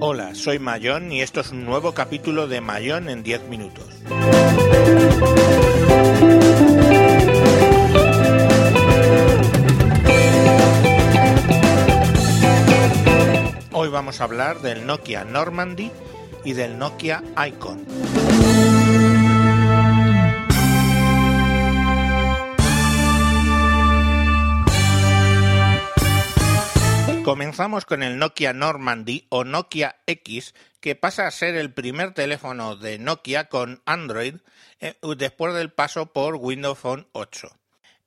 Hola, soy Mayón y esto es un nuevo capítulo de Mayón en 10 minutos. Vamos a hablar del Nokia Normandy y del Nokia Icon. Comenzamos con el Nokia Normandy o Nokia X, que pasa a ser el primer teléfono de Nokia con Android eh, después del paso por Windows Phone 8.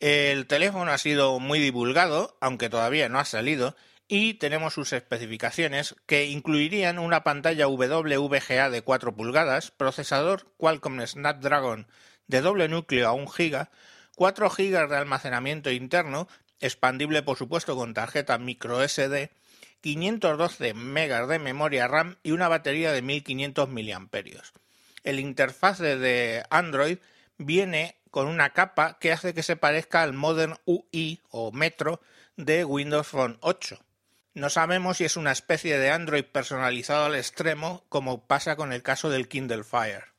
El teléfono ha sido muy divulgado, aunque todavía no ha salido, y tenemos sus especificaciones que incluirían una pantalla WVGA de 4 pulgadas, procesador Qualcomm Snapdragon de doble núcleo a 1 GB, 4 GB de almacenamiento interno expandible por supuesto con tarjeta micro SD, 512 MB de memoria RAM y una batería de 1500 mAh. El interfaz de Android viene con una capa que hace que se parezca al Modern UI o Metro de Windows Phone 8. No sabemos si es una especie de Android personalizado al extremo, como pasa con el caso del Kindle Fire.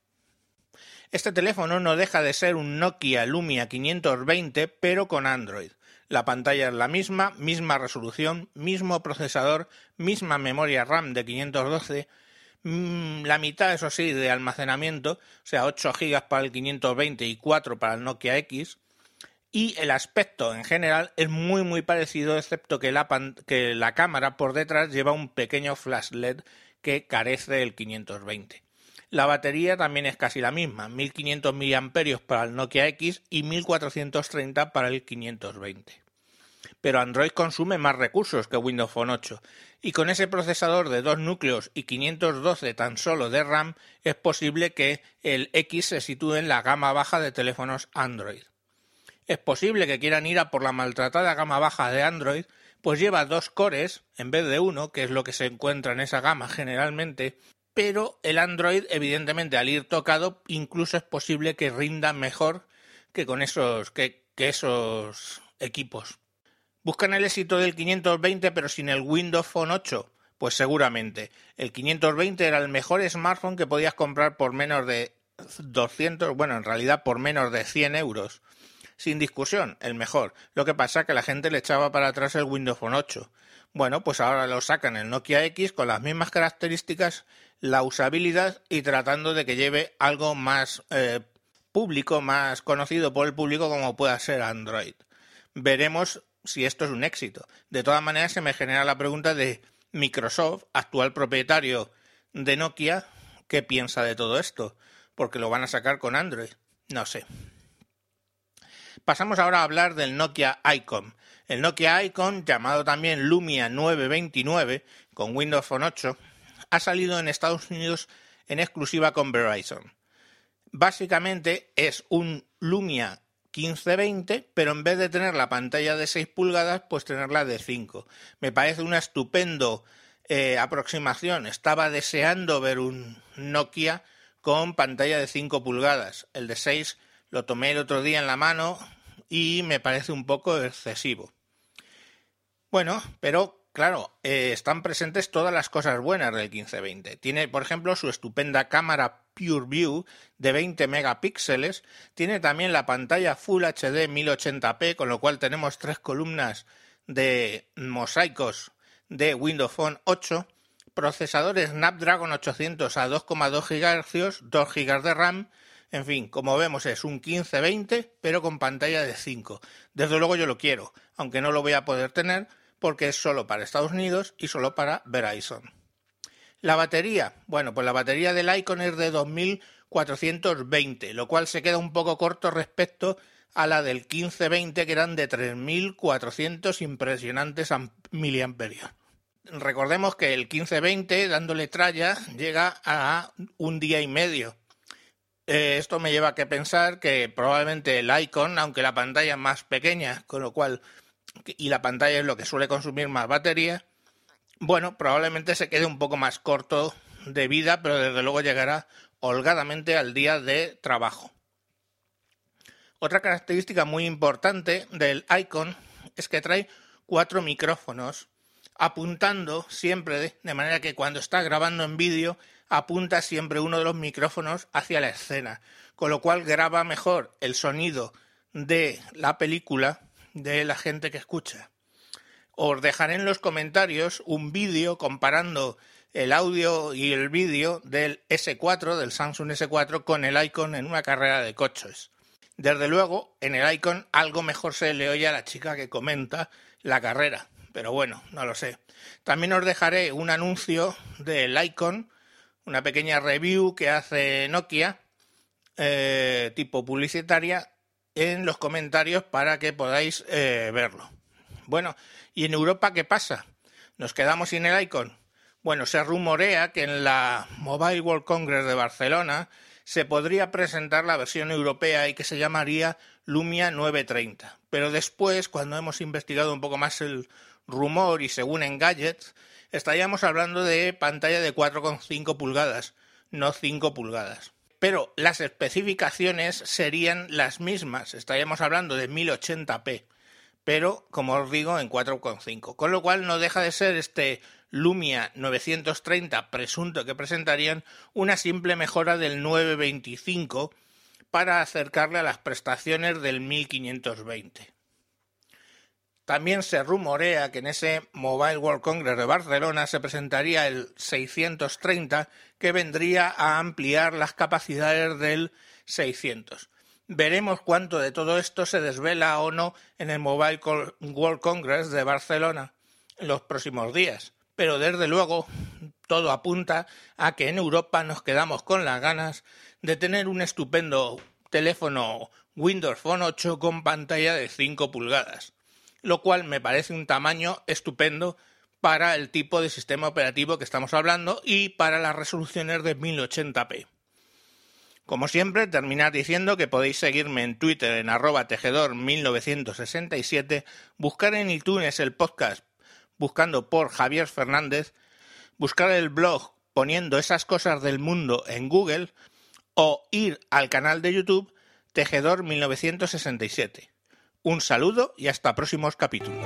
Este teléfono no deja de ser un Nokia Lumia 520, pero con Android. La pantalla es la misma, misma resolución, mismo procesador, misma memoria RAM de 512, mm, la mitad, eso sí, de almacenamiento, o sea, 8 GB para el 520 y 4 para el Nokia X. Y el aspecto en general es muy muy parecido, excepto que la, cámara por detrás lleva un pequeño flash LED que carece del 520. La batería también es casi la misma, 1500 mAh para el Nokia X y 1430 para el 520. Pero Android consume más recursos que Windows Phone 8 y con ese procesador de dos núcleos y 512 tan solo de RAM es posible que el X se sitúe en la gama baja de teléfonos Android. Es posible que quieran ir a por la maltratada gama baja de Android, pues lleva dos cores en vez de uno, que es lo que se encuentra en esa gama generalmente, pero el Android, evidentemente, al ir tocado, incluso es posible que rinda mejor que con esos, que, esos equipos. ¿Buscan el éxito del 520 pero sin el Windows Phone 8? Pues seguramente. El 520 era el mejor smartphone que podías comprar por menos de 200, bueno, en realidad por menos de 100 euros. Sin discusión, el mejor. Lo que pasa es que la gente le echaba para atrás el Windows Phone 8. Bueno, pues ahora lo sacan el Nokia X con las mismas características la usabilidad y tratando de que lleve algo más eh, público, más conocido por el público como pueda ser Android. Veremos si esto es un éxito. De todas maneras, se me genera la pregunta de Microsoft, actual propietario de Nokia, ¿qué piensa de todo esto? Porque lo van a sacar con Android. No sé. Pasamos ahora a hablar del Nokia Icon. El Nokia Icon, llamado también Lumia 929, con Windows Phone 8, ha salido en Estados Unidos en exclusiva con Verizon. Básicamente es un Lumia 1520, pero en vez de tener la pantalla de 6 pulgadas, pues tenerla de 5. Me parece una estupendo eh, aproximación. Estaba deseando ver un Nokia con pantalla de 5 pulgadas. El de 6 lo tomé el otro día en la mano y me parece un poco excesivo. Bueno, pero Claro, eh, están presentes todas las cosas buenas del 1520. Tiene, por ejemplo, su estupenda cámara PureView de 20 megapíxeles. Tiene también la pantalla Full HD 1080p, con lo cual tenemos tres columnas de mosaicos de Windows Phone 8. Procesadores Snapdragon 800 a 2,2 GHz, 2 GB de RAM. En fin, como vemos es un 1520, pero con pantalla de 5. Desde luego yo lo quiero, aunque no lo voy a poder tener porque es solo para Estados Unidos y solo para Verizon. La batería, bueno, pues la batería del Icon es de 2420, lo cual se queda un poco corto respecto a la del 1520 que eran de 3400 impresionantes miliamperios. Recordemos que el 1520, dándole tralla, llega a un día y medio. Eh, esto me lleva a que pensar que probablemente el Icon, aunque la pantalla es más pequeña, con lo cual y la pantalla es lo que suele consumir más batería, bueno, probablemente se quede un poco más corto de vida, pero desde luego llegará holgadamente al día de trabajo. Otra característica muy importante del icon es que trae cuatro micrófonos apuntando siempre, de manera que cuando está grabando en vídeo apunta siempre uno de los micrófonos hacia la escena, con lo cual graba mejor el sonido de la película de la gente que escucha. Os dejaré en los comentarios un vídeo comparando el audio y el vídeo del S4, del Samsung S4, con el Icon en una carrera de coches. Desde luego, en el Icon algo mejor se le oye a la chica que comenta la carrera, pero bueno, no lo sé. También os dejaré un anuncio del Icon, una pequeña review que hace Nokia, eh, tipo publicitaria, en los comentarios para que podáis eh, verlo. Bueno, ¿y en Europa qué pasa? ¿Nos quedamos sin el Icon? Bueno, se rumorea que en la Mobile World Congress de Barcelona se podría presentar la versión europea y que se llamaría Lumia 930. Pero después, cuando hemos investigado un poco más el rumor y según en Gadgets, estaríamos hablando de pantalla de 4,5 pulgadas, no 5 pulgadas. Pero las especificaciones serían las mismas, estaríamos hablando de 1080p, pero como os digo en 4,5. Con lo cual no deja de ser este Lumia 930 presunto que presentarían una simple mejora del 925 para acercarle a las prestaciones del 1520. También se rumorea que en ese Mobile World Congress de Barcelona se presentaría el 630 que vendría a ampliar las capacidades del 600. Veremos cuánto de todo esto se desvela o no en el Mobile World Congress de Barcelona en los próximos días pero desde luego todo apunta a que en Europa nos quedamos con las ganas de tener un estupendo teléfono Windows Phone 8 con pantalla de 5 pulgadas, lo cual me parece un tamaño estupendo para el tipo de sistema operativo que estamos hablando y para las resoluciones de 1080p. Como siempre, terminar diciendo que podéis seguirme en Twitter en arroba tejedor1967, buscar en iTunes el podcast buscando por Javier Fernández, buscar el blog poniendo esas cosas del mundo en Google o ir al canal de YouTube Tejedor 1967. Un saludo y hasta próximos capítulos.